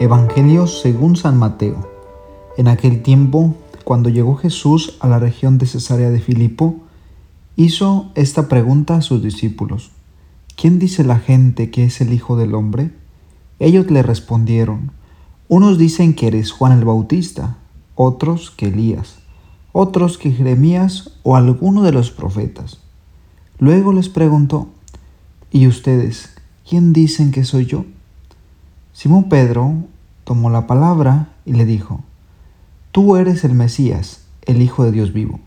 Evangelio según San Mateo. En aquel tiempo, cuando llegó Jesús a la región de Cesarea de Filipo, hizo esta pregunta a sus discípulos. ¿Quién dice la gente que es el Hijo del Hombre? Ellos le respondieron, unos dicen que eres Juan el Bautista, otros que Elías, otros que Jeremías o alguno de los profetas. Luego les preguntó, ¿y ustedes quién dicen que soy yo? Simón Pedro tomó la palabra y le dijo, Tú eres el Mesías, el Hijo de Dios vivo.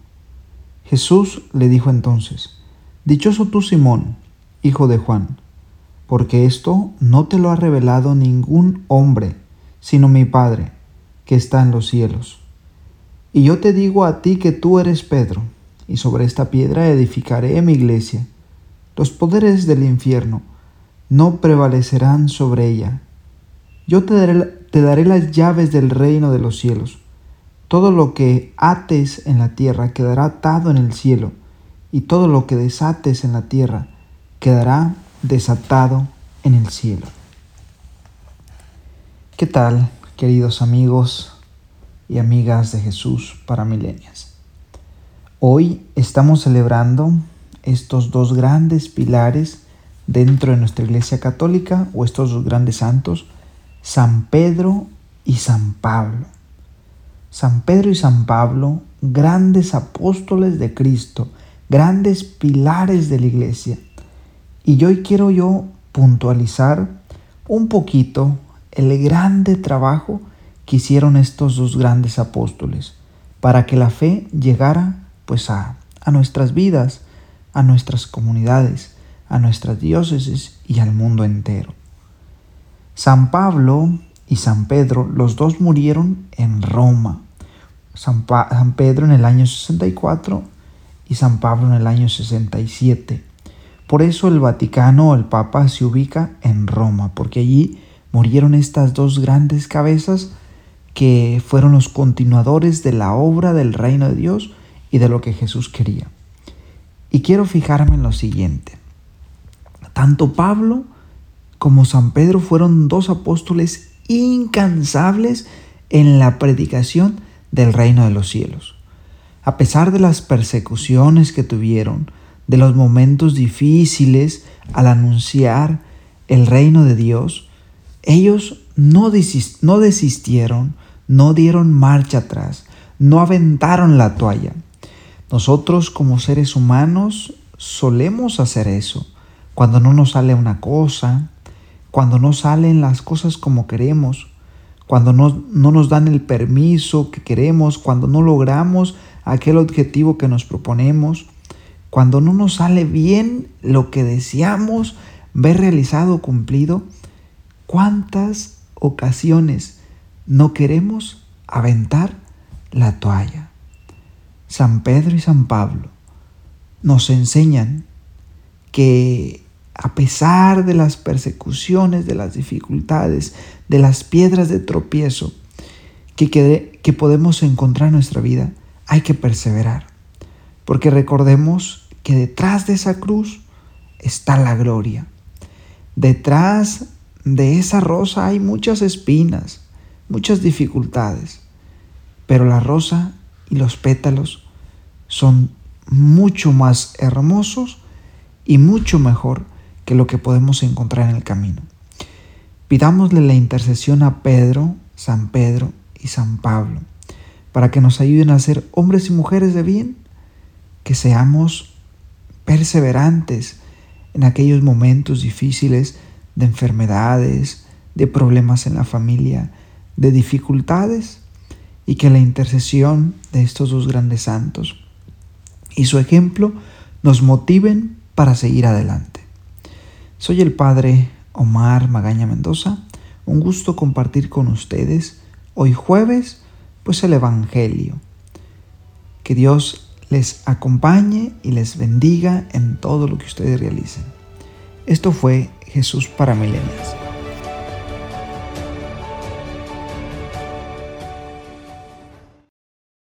Jesús le dijo entonces, Dichoso tú, Simón, hijo de Juan, porque esto no te lo ha revelado ningún hombre, sino mi Padre, que está en los cielos. Y yo te digo a ti que tú eres Pedro, y sobre esta piedra edificaré mi iglesia. Los poderes del infierno no prevalecerán sobre ella yo te daré, las llaves del reino de los cielos. Todo lo que ates en la tierra quedará atado en el cielo, y todo lo que desates en la tierra quedará desatado en el cielo. ¿Qué tal, queridos amigos y amigas de Jesús para milenias? Hoy estamos celebrando estos dos grandes pilares dentro de nuestra Iglesia Católica o estos dos grandes santos San Pedro y San Pablo. San Pedro y San Pablo, grandes apóstoles de Cristo, grandes pilares de la iglesia. Y hoy quiero yo puntualizar un poquito el grande trabajo que hicieron estos dos grandes apóstoles para que la fe llegara pues a, a nuestras vidas, a nuestras comunidades, a nuestras diócesis y al mundo entero. San Pablo y San Pedro, los dos murieron en Roma. San, Pedro en el año 64 y San Pablo en el año 67. Por eso el Vaticano, el Papa, se ubica en Roma, porque allí murieron estas dos grandes cabezas que fueron los continuadores de la obra del reino de Dios y de lo que Jesús quería. Y quiero fijarme en lo siguiente. Tanto Pablo como San Pedro fueron dos apóstoles incansables en la predicación del reino de los cielos. A pesar de las persecuciones que tuvieron, de los momentos difíciles al anunciar el reino de Dios, ellos no, desistieron, no dieron marcha atrás, no aventaron la toalla. Nosotros como seres humanos solemos hacer eso. Cuando no nos sale una cosa, cuando no salen las cosas como queremos, cuando no, nos dan el permiso que queremos, cuando no logramos aquel objetivo que nos proponemos, cuando no nos sale bien lo que deseamos ver realizado o cumplido, ¿cuántas ocasiones no queremos aventar la toalla? San Pedro y San Pablo nos enseñan que a pesar de las persecuciones, de las dificultades, de las piedras de tropiezo que, podemos encontrar en nuestra vida, hay que perseverar. Porque recordemos que detrás de esa cruz está la gloria. Detrás de esa rosa hay muchas espinas, muchas dificultades. Pero la rosa y los pétalos son mucho más hermosos y mucho mejor que lo que podemos encontrar en el camino. Pidámosle la intercesión a Pedro, San Pedro y San Pablo para que nos ayuden a ser hombres y mujeres de bien, que seamos perseverantes en aquellos momentos difíciles de enfermedades, de problemas en la familia, de dificultades, y que la intercesión de estos dos grandes santos y su ejemplo nos motiven para seguir adelante. Soy el Padre Omar Magaña Mendoza. Un gusto compartir con ustedes hoy jueves, pues el Evangelio. Que Dios les acompañe y les bendiga en todo lo que ustedes realicen. Esto fue Jesús para Milenias.